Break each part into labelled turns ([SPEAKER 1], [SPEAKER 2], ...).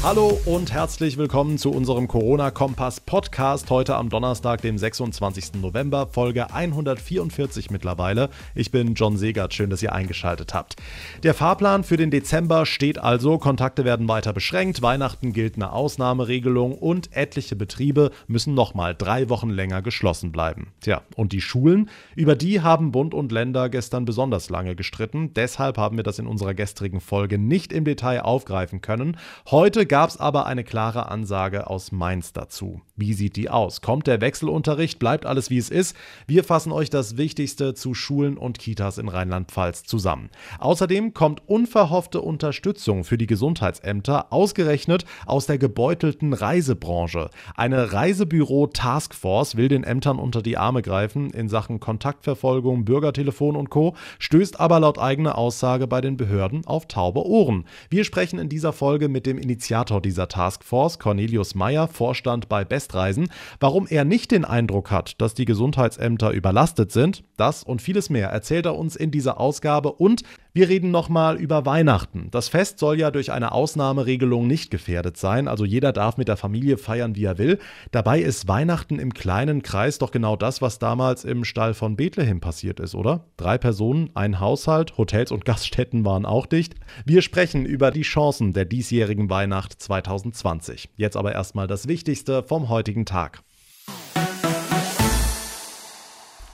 [SPEAKER 1] Hallo und herzlich willkommen zu unserem Corona-Kompass-Podcast heute am Donnerstag, dem 26. November, Folge 144 mittlerweile. Ich bin John Segert, schön, dass ihr eingeschaltet habt. Der Fahrplan für den Dezember steht also, Kontakte werden weiter beschränkt, Weihnachten gilt eine Ausnahmeregelung und etliche Betriebe müssen nochmal drei Wochen länger geschlossen bleiben. Tja, und die Schulen, über die haben Bund und Länder gestern besonders lange gestritten, deshalb haben wir das in unserer gestrigen Folge nicht im Detail aufgreifen können. Heute gab es aber eine klare Ansage aus Mainz dazu. Wie sieht die aus? Kommt der Wechselunterricht? Bleibt alles wie es ist? Wir fassen euch das Wichtigste zu Schulen und Kitas in Rheinland-Pfalz zusammen. Außerdem kommt unverhoffte Unterstützung für die Gesundheitsämter, ausgerechnet aus der gebeutelten Reisebranche. Eine Reisebüro-Taskforce will den Ämtern unter die Arme greifen in Sachen Kontaktverfolgung, Bürgertelefon und Co., stößt aber laut eigener Aussage bei den Behörden auf taube Ohren. Wir sprechen in dieser Folge mit dem Initiator Initiator dieser Taskforce, Cornelius Meyer, Vorstand bei Bestreisen. Warum er nicht den Eindruck hat, dass die Gesundheitsämter überlastet sind, das und vieles mehr erzählt er uns in dieser Ausgabe und wir reden nochmal über Weihnachten. Das Fest soll ja durch eine Ausnahmeregelung nicht gefährdet sein, also jeder darf mit der Familie feiern, wie er will. Dabei ist Weihnachten im kleinen Kreis doch genau das, was damals im Stall von Bethlehem passiert ist, oder? Drei Personen, ein Haushalt, Hotels und Gaststätten waren auch dicht. Wir sprechen über die Chancen der diesjährigen Weihnacht 2020. Jetzt aber erstmal das Wichtigste vom heutigen Tag.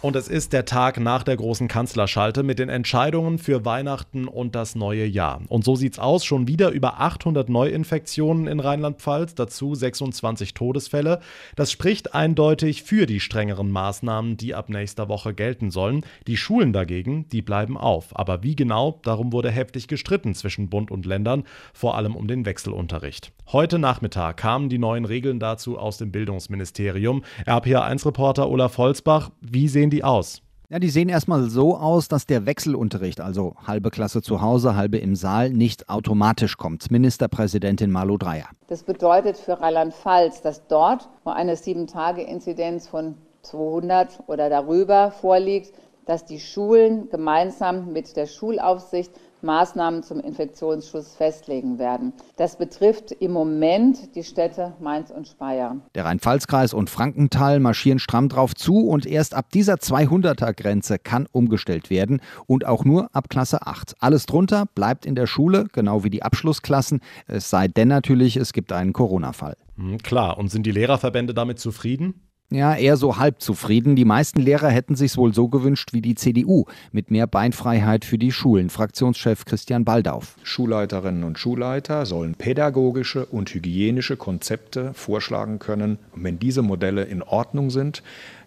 [SPEAKER 1] Und es ist der Tag nach der großen Kanzlerschalte mit den Entscheidungen für Weihnachten und das neue Jahr. Und so sieht's aus, schon wieder über 800 Neuinfektionen in Rheinland-Pfalz, dazu 26 Todesfälle. Das spricht eindeutig für die strengeren Maßnahmen, die ab nächster Woche gelten sollen. Die Schulen dagegen, die bleiben auf. Aber wie genau, darum wurde heftig gestritten zwischen Bund und Ländern, vor allem um den Wechselunterricht. Heute Nachmittag kamen die neuen Regeln dazu aus dem Bildungsministerium. RPA1-Reporter Olaf Holzbach, wie sehen die die aus?
[SPEAKER 2] Ja, die sehen erstmal so aus, dass der Wechselunterricht, also halbe Klasse zu Hause, halbe im Saal, nicht automatisch kommt. Ministerpräsidentin Malu Dreyer.
[SPEAKER 3] Das bedeutet für Rheinland-Pfalz, dass dort, wo eine 7-Tage-Inzidenz von 200 oder darüber vorliegt, dass die Schulen gemeinsam mit der Schulaufsicht Maßnahmen zum Infektionsschutz festlegen werden. Das betrifft im Moment die Städte Mainz und Speyer.
[SPEAKER 2] Der Rhein-Pfalz-Kreis und Frankenthal marschieren stramm drauf zu und erst ab dieser 200er-Grenze kann umgestellt werden und auch nur ab Klasse 8. Alles drunter bleibt in der Schule, genau wie die Abschlussklassen, es sei denn natürlich, es gibt einen Corona-Fall.
[SPEAKER 1] Hm, klar, und sind die Lehrerverbände damit zufrieden?
[SPEAKER 2] Ja, eher so halb zufrieden. Die meisten Lehrer hätten sich wohl so gewünscht wie die CDU, mit mehr Beinfreiheit für die Schulen. Fraktionschef Christian Baldauf.
[SPEAKER 4] Schulleiterinnen und Schulleiter sollen pädagogische und hygienische Konzepte vorschlagen können. Und wenn diese Modelle in Ordnung sind,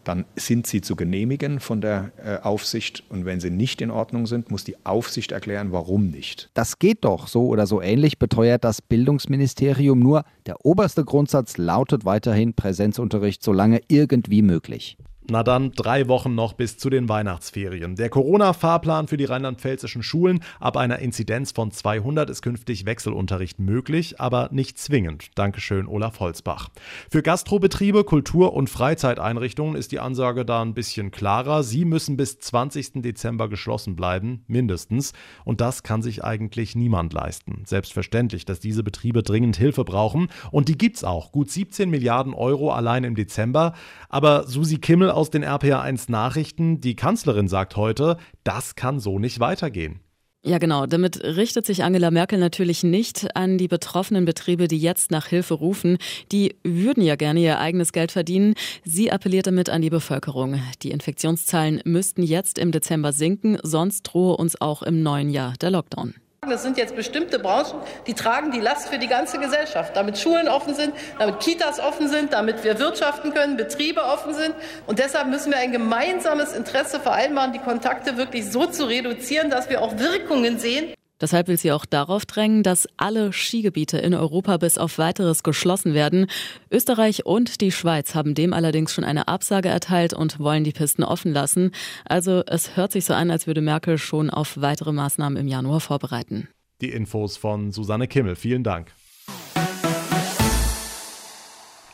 [SPEAKER 4] dann sind sie zu genehmigen von der äh, Aufsicht und wenn sie nicht in Ordnung sind, muss die Aufsicht erklären, warum nicht.
[SPEAKER 2] Das geht doch so oder so ähnlich, beteuert das Bildungsministerium. Nur der oberste Grundsatz lautet weiterhin Präsenzunterricht, solange irgendwie möglich.
[SPEAKER 1] Na dann, drei Wochen noch bis zu den Weihnachtsferien. Der Corona-Fahrplan für die rheinland-pfälzischen Schulen ab einer Inzidenz von 200 ist künftig Wechselunterricht möglich, aber nicht zwingend. Dankeschön, Olaf Holzbach. Für Gastrobetriebe, Kultur- und Freizeiteinrichtungen ist die Ansage da ein bisschen klarer. Sie müssen bis 20. Dezember geschlossen bleiben, mindestens. Und das kann sich eigentlich niemand leisten. Selbstverständlich, dass diese Betriebe dringend Hilfe brauchen. Und die gibt's auch. Gut 17 Milliarden Euro allein im Dezember. Aber Susi Kimmel aus den RPA1 Nachrichten. Die Kanzlerin sagt heute, das kann so nicht weitergehen.
[SPEAKER 5] Ja, genau. Damit richtet sich Angela Merkel natürlich nicht an die betroffenen Betriebe, die jetzt nach Hilfe rufen. Die würden ja gerne ihr eigenes Geld verdienen. Sie appelliert damit an die Bevölkerung. Die Infektionszahlen müssten jetzt im Dezember sinken, sonst drohe uns auch im neuen Jahr der Lockdown.
[SPEAKER 6] Das sind jetzt bestimmte Branchen, die tragen die Last für die ganze Gesellschaft. Damit Schulen offen sind, damit Kitas offen sind, damit wir wirtschaften können, Betriebe offen sind. Und deshalb müssen wir ein gemeinsames Interesse vereinbaren, die Kontakte wirklich so zu reduzieren, dass wir auch Wirkungen sehen.
[SPEAKER 5] Deshalb will sie auch darauf drängen, dass alle Skigebiete in Europa bis auf weiteres geschlossen werden. Österreich und die Schweiz haben dem allerdings schon eine Absage erteilt und wollen die Pisten offen lassen. Also es hört sich so an, als würde Merkel schon auf weitere Maßnahmen im Januar vorbereiten.
[SPEAKER 1] Die Infos von Susanne Kimmel. Vielen Dank.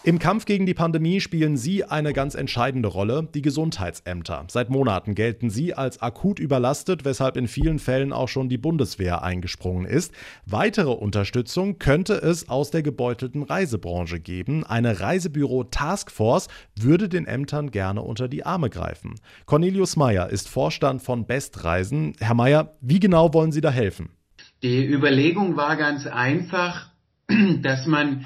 [SPEAKER 1] Im Kampf gegen die Pandemie spielen Sie eine ganz entscheidende Rolle, die Gesundheitsämter. Seit Monaten gelten sie als akut überlastet, weshalb in vielen Fällen auch schon die Bundeswehr eingesprungen ist. Weitere Unterstützung könnte es aus der gebeutelten Reisebranche geben. Eine Reisebüro-Taskforce würde den Ämtern gerne unter die Arme greifen. Cornelius Meyer ist Vorstand von Bestreisen. Herr Meyer, wie genau wollen Sie da helfen?
[SPEAKER 7] Die Überlegung war ganz einfach, dass man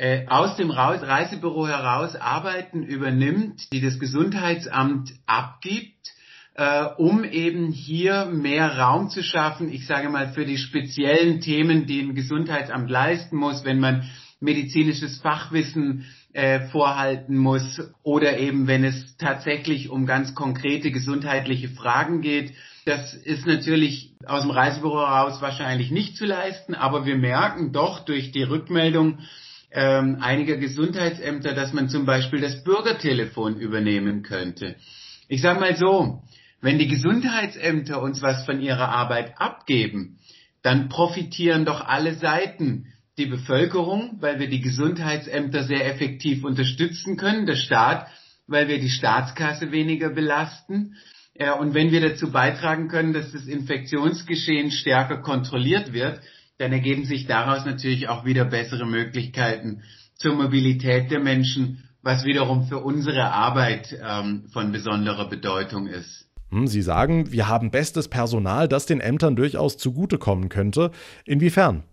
[SPEAKER 7] äh, aus dem Reisebüro heraus Arbeiten übernimmt, die das Gesundheitsamt abgibt, äh, um eben hier mehr Raum zu schaffen, ich sage mal, für die speziellen Themen, die ein Gesundheitsamt leisten muss, wenn man medizinisches Fachwissen äh, vorhalten muss oder eben wenn es tatsächlich um ganz konkrete gesundheitliche Fragen geht. Das ist natürlich aus dem Reisebüro heraus wahrscheinlich nicht zu leisten, aber wir merken doch durch die Rückmeldung ähm, einiger Gesundheitsämter, dass man zum Beispiel das Bürgertelefon übernehmen könnte. Ich sage mal so, wenn die Gesundheitsämter uns was von ihrer Arbeit abgeben, dann profitieren doch alle Seiten. Die Bevölkerung, weil wir die Gesundheitsämter sehr effektiv unterstützen können, der Staat, weil wir die Staatskasse weniger belasten. Ja, und wenn wir dazu beitragen können, dass das Infektionsgeschehen stärker kontrolliert wird, dann ergeben sich daraus natürlich auch wieder bessere Möglichkeiten zur Mobilität der Menschen, was wiederum für unsere Arbeit ähm, von besonderer Bedeutung ist.
[SPEAKER 1] Hm, Sie sagen, wir haben bestes Personal, das den Ämtern durchaus zugutekommen könnte. Inwiefern?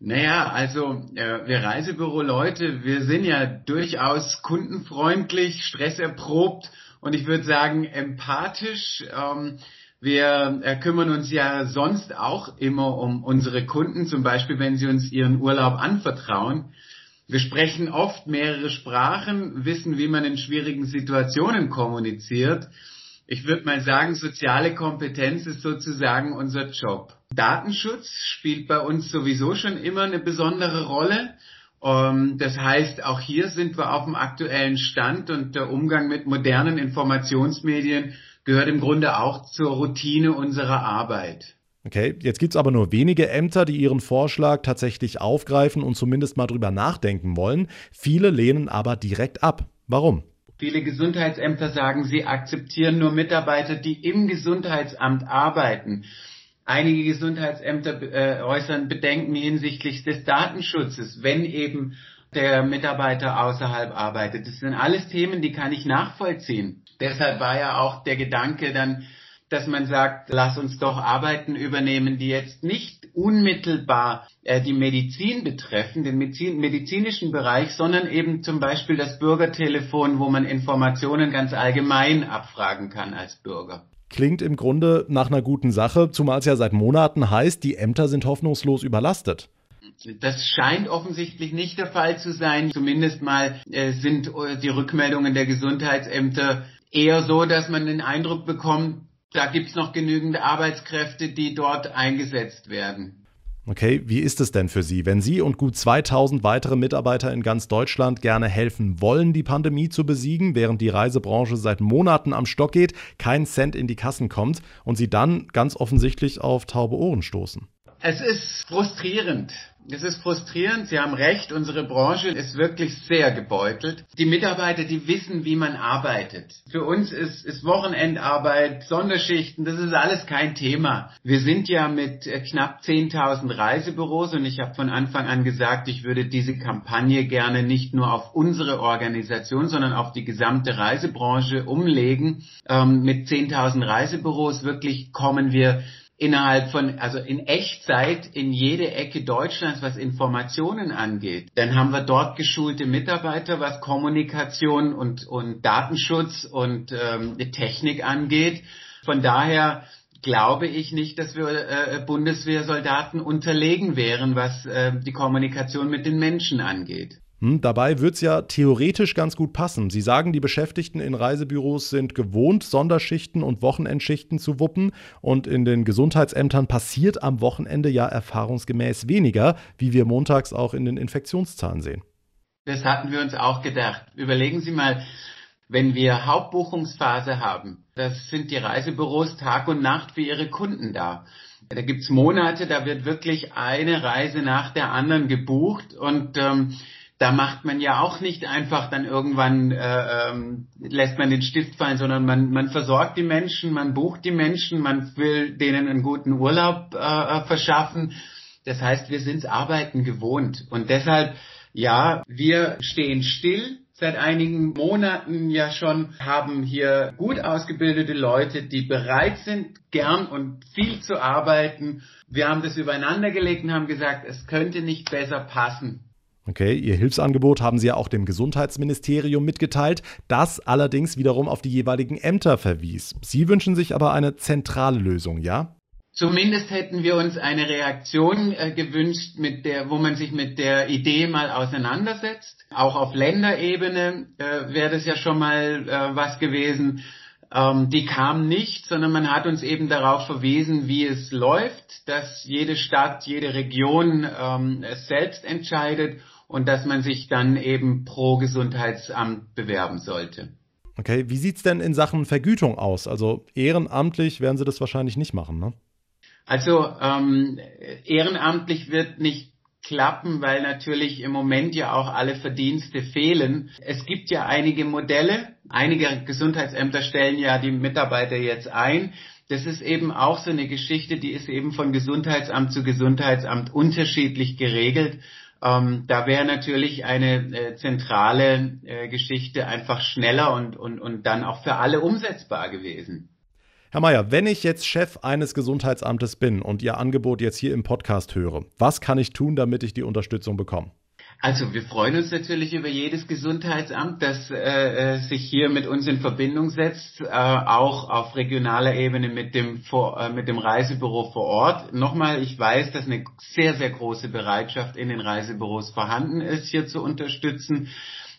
[SPEAKER 7] Naja, also äh, wir Reisebüro-Leute, wir sind ja durchaus kundenfreundlich, stresserprobt und ich würde sagen empathisch. Ähm, wir äh, kümmern uns ja sonst auch immer um unsere Kunden, zum Beispiel wenn sie uns ihren Urlaub anvertrauen. Wir sprechen oft mehrere Sprachen, wissen, wie man in schwierigen Situationen kommuniziert. Ich würde mal sagen, soziale Kompetenz ist sozusagen unser Job. Datenschutz spielt bei uns sowieso schon immer eine besondere Rolle. Ähm, das heißt, auch hier sind wir auf dem aktuellen Stand und der Umgang mit modernen Informationsmedien gehört im Grunde auch zur Routine unserer Arbeit.
[SPEAKER 1] Okay, jetzt gibt es aber nur wenige Ämter, die Ihren Vorschlag tatsächlich aufgreifen und zumindest mal drüber nachdenken wollen. Viele lehnen aber direkt ab. Warum?
[SPEAKER 7] Viele Gesundheitsämter sagen, sie akzeptieren nur Mitarbeiter, die im Gesundheitsamt arbeiten. Einige Gesundheitsämter äh, äußern Bedenken hinsichtlich des Datenschutzes, wenn eben der Mitarbeiter außerhalb arbeitet. Das sind alles Themen, die kann ich nachvollziehen. Deshalb war ja auch der Gedanke dann, dass man sagt, lass uns doch Arbeiten übernehmen, die jetzt nicht unmittelbar äh, die Medizin betreffen, den Medizin, medizinischen Bereich, sondern eben zum Beispiel das Bürgertelefon, wo man Informationen ganz allgemein abfragen kann als Bürger.
[SPEAKER 1] Klingt im Grunde nach einer guten Sache, zumal es ja seit Monaten heißt, die Ämter sind hoffnungslos überlastet.
[SPEAKER 7] Das scheint offensichtlich nicht der Fall zu sein. Zumindest mal äh, sind äh, die Rückmeldungen der Gesundheitsämter eher so, dass man den Eindruck bekommt, da gibt es noch genügend Arbeitskräfte, die dort eingesetzt werden.
[SPEAKER 1] Okay, wie ist es denn für Sie, wenn Sie und gut 2000 weitere Mitarbeiter in ganz Deutschland gerne helfen wollen, die Pandemie zu besiegen, während die Reisebranche seit Monaten am Stock geht, kein Cent in die Kassen kommt und Sie dann ganz offensichtlich auf taube Ohren stoßen?
[SPEAKER 7] Es ist frustrierend. Es ist frustrierend, Sie haben recht, unsere Branche ist wirklich sehr gebeutelt. Die Mitarbeiter, die wissen, wie man arbeitet. Für uns ist, ist Wochenendarbeit, Sonderschichten, das ist alles kein Thema. Wir sind ja mit äh, knapp 10.000 Reisebüros und ich habe von Anfang an gesagt, ich würde diese Kampagne gerne nicht nur auf unsere Organisation, sondern auf die gesamte Reisebranche umlegen. Ähm, mit 10.000 Reisebüros wirklich kommen wir innerhalb von, also in Echtzeit in jede Ecke Deutschlands, was Informationen angeht. Dann haben wir dort geschulte Mitarbeiter, was Kommunikation und, und Datenschutz und ähm, Technik angeht. Von daher glaube ich nicht, dass wir äh, Bundeswehrsoldaten unterlegen wären, was äh, die Kommunikation mit den Menschen angeht.
[SPEAKER 1] Hm, dabei wird es ja theoretisch ganz gut passen. Sie sagen, die Beschäftigten in Reisebüros sind gewohnt, Sonderschichten und Wochenendschichten zu wuppen. Und in den Gesundheitsämtern passiert am Wochenende ja erfahrungsgemäß weniger, wie wir montags auch in den Infektionszahlen sehen.
[SPEAKER 7] Das hatten wir uns auch gedacht. Überlegen Sie mal, wenn wir Hauptbuchungsphase haben, das sind die Reisebüros Tag und Nacht für ihre Kunden da. Da gibt's Monate, da wird wirklich eine Reise nach der anderen gebucht und ähm, da macht man ja auch nicht einfach dann irgendwann äh, ähm, lässt man den Stift fallen, sondern man, man versorgt die Menschen, man bucht die Menschen, man will denen einen guten Urlaub äh, äh verschaffen. Das heißt, wir sind's Arbeiten gewohnt und deshalb ja, wir stehen still, seit einigen Monaten ja schon, haben hier gut ausgebildete Leute, die bereit sind, gern und viel zu arbeiten. Wir haben das übereinander gelegt und haben gesagt, es könnte nicht besser passen.
[SPEAKER 1] Okay, Ihr Hilfsangebot haben Sie ja auch dem Gesundheitsministerium mitgeteilt, das allerdings wiederum auf die jeweiligen Ämter verwies. Sie wünschen sich aber eine zentrale Lösung, ja?
[SPEAKER 7] Zumindest hätten wir uns eine Reaktion äh, gewünscht, mit der, wo man sich mit der Idee mal auseinandersetzt. Auch auf Länderebene äh, wäre das ja schon mal äh, was gewesen. Ähm, die kam nicht, sondern man hat uns eben darauf verwiesen, wie es läuft, dass jede Stadt, jede Region ähm, es selbst entscheidet und dass man sich dann eben pro Gesundheitsamt bewerben sollte.
[SPEAKER 1] Okay, wie sieht's denn in Sachen Vergütung aus? Also ehrenamtlich werden Sie das wahrscheinlich nicht machen, ne?
[SPEAKER 7] Also ähm, ehrenamtlich wird nicht klappen, weil natürlich im Moment ja auch alle Verdienste fehlen. Es gibt ja einige Modelle. Einige Gesundheitsämter stellen ja die Mitarbeiter jetzt ein. Das ist eben auch so eine Geschichte, die ist eben von Gesundheitsamt zu Gesundheitsamt unterschiedlich geregelt. Ähm, da wäre natürlich eine äh, zentrale äh, Geschichte einfach schneller und, und, und dann auch für alle umsetzbar gewesen.
[SPEAKER 1] Herr Mayer, wenn ich jetzt Chef eines Gesundheitsamtes bin und Ihr Angebot jetzt hier im Podcast höre, was kann ich tun, damit ich die Unterstützung bekomme?
[SPEAKER 7] Also wir freuen uns natürlich über jedes Gesundheitsamt, das äh, äh sich hier mit uns in Verbindung setzt, äh, auch auf regionaler Ebene mit dem, vor, äh, mit dem Reisebüro vor Ort. Nochmal, ich weiß, dass eine sehr, sehr große Bereitschaft in den Reisebüros vorhanden ist, hier zu unterstützen.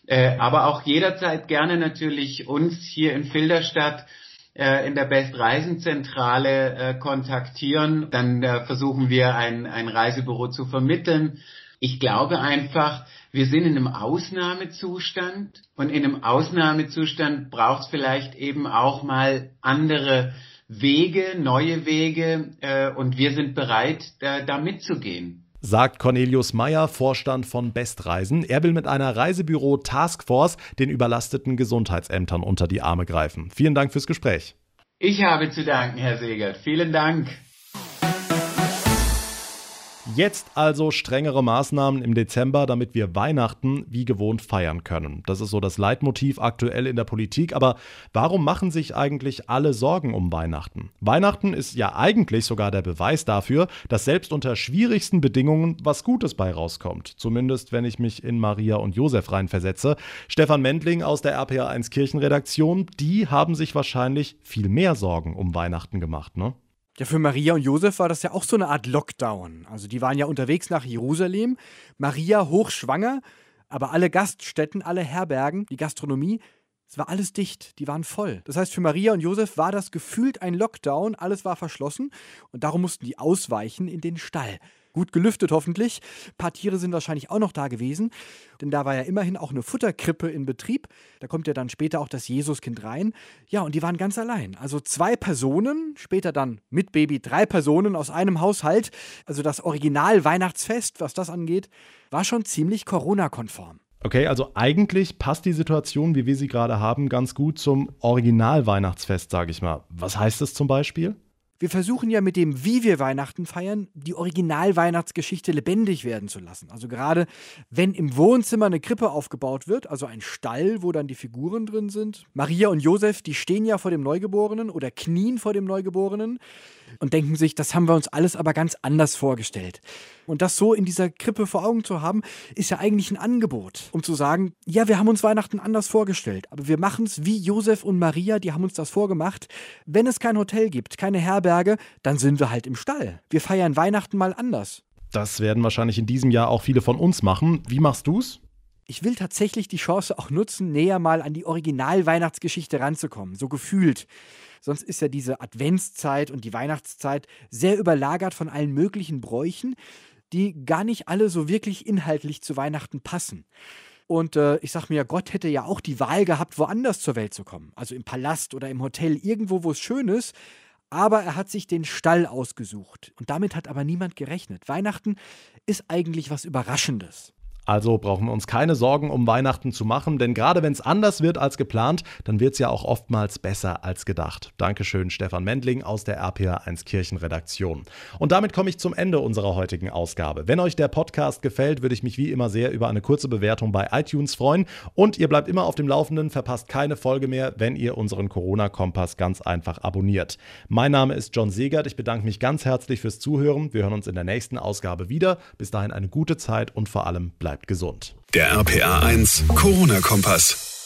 [SPEAKER 7] Äh, aber auch jederzeit gerne natürlich uns hier in Filderstadt äh, in der Best Reisenzentrale äh, kontaktieren. Dann äh, versuchen wir ein, ein Reisebüro zu vermitteln. Ich glaube einfach, wir sind in einem Ausnahmezustand und in einem Ausnahmezustand braucht es vielleicht eben auch mal andere Wege, neue Wege äh, und wir sind bereit, da, da mitzugehen
[SPEAKER 1] sagt Cornelius Meyer, Vorstand von Bestreisen. Er will mit einer Reisebüro Taskforce den überlasteten Gesundheitsämtern unter die Arme greifen. Vielen Dank fürs Gespräch.
[SPEAKER 7] Ich habe zu danken, Herr Segert. Vielen Dank.
[SPEAKER 1] Jetzt also strengere Maßnahmen im Dezember, damit wir Weihnachten wie gewohnt feiern können. Das ist so das Leitmotiv aktuell in der Politik. Aber warum machen sich eigentlich alle Sorgen um Weihnachten? Weihnachten ist ja eigentlich sogar der Beweis dafür, dass selbst unter schwierigsten Bedingungen was Gutes bei rauskommt. Zumindest wenn ich mich in Maria und Josef reinversetze. Stefan Mendling aus der RPA1 Kirchenredaktion, die haben sich wahrscheinlich viel mehr Sorgen um Weihnachten gemacht, ne?
[SPEAKER 8] Ja, für Maria und Josef war das ja auch so eine Art Lockdown. Also die waren ja unterwegs nach Jerusalem, Maria hochschwanger, aber alle Gaststätten, alle Herbergen, die Gastronomie, es war alles dicht, die waren voll. Das heißt, für Maria und Josef war das gefühlt ein Lockdown, alles war verschlossen und darum mussten die ausweichen in den Stall. Gut gelüftet hoffentlich. Ein paar Tiere sind wahrscheinlich auch noch da gewesen, denn da war ja immerhin auch eine Futterkrippe in Betrieb. Da kommt ja dann später auch das Jesuskind rein. Ja, und die waren ganz allein. Also zwei Personen, später dann mit Baby drei Personen aus einem Haushalt. Also das Original-Weihnachtsfest, was das angeht, war schon ziemlich Corona-konform.
[SPEAKER 1] Okay, also eigentlich passt die Situation, wie wir sie gerade haben, ganz gut zum Original-Weihnachtsfest, sage ich mal. Was heißt das zum Beispiel?
[SPEAKER 8] Wir versuchen ja mit dem, wie wir Weihnachten feiern, die Original-Weihnachtsgeschichte lebendig werden zu lassen. Also gerade wenn im Wohnzimmer eine Krippe aufgebaut wird, also ein Stall, wo dann die Figuren drin sind. Maria und Josef, die stehen ja vor dem Neugeborenen oder knien vor dem Neugeborenen und denken sich, das haben wir uns alles aber ganz anders vorgestellt. Und das so in dieser Krippe vor Augen zu haben, ist ja eigentlich ein Angebot, um zu sagen, ja, wir haben uns Weihnachten anders vorgestellt, aber wir machen es wie Josef und Maria, die haben uns das vorgemacht. Wenn es kein Hotel gibt, keine Herberge, dann sind wir halt im Stall. Wir feiern Weihnachten mal anders.
[SPEAKER 1] Das werden wahrscheinlich in diesem Jahr auch viele von uns machen. Wie machst du's?
[SPEAKER 8] Ich will tatsächlich die Chance auch nutzen, näher mal an die Original-Weihnachtsgeschichte ranzukommen, so gefühlt. Sonst ist ja diese Adventszeit und die Weihnachtszeit sehr überlagert von allen möglichen Bräuchen, die gar nicht alle so wirklich inhaltlich zu Weihnachten passen. Und äh, ich sag mir, Gott hätte ja auch die Wahl gehabt, woanders zur Welt zu kommen. Also im Palast oder im Hotel, irgendwo, wo es schön ist. Aber er hat sich den Stall ausgesucht. Und damit hat aber niemand gerechnet. Weihnachten ist eigentlich was Überraschendes.
[SPEAKER 1] Also brauchen wir uns keine Sorgen um Weihnachten zu machen, denn gerade wenn es anders wird als geplant, dann wird es ja auch oftmals besser als gedacht. Dankeschön, Stefan Mendling aus der RPA1 Kirchenredaktion. Und damit komme ich zum Ende unserer heutigen Ausgabe. Wenn euch der Podcast gefällt, würde ich mich wie immer sehr über eine kurze Bewertung bei iTunes freuen. Und ihr bleibt immer auf dem Laufenden, verpasst keine Folge mehr, wenn ihr unseren Corona-Kompass ganz einfach abonniert. Mein Name ist John Segert. Ich bedanke mich ganz herzlich fürs Zuhören. Wir hören uns in der nächsten Ausgabe wieder. Bis dahin eine gute Zeit und vor allem bleibt gesund.
[SPEAKER 9] Der RPA 1 Corona-Kompass.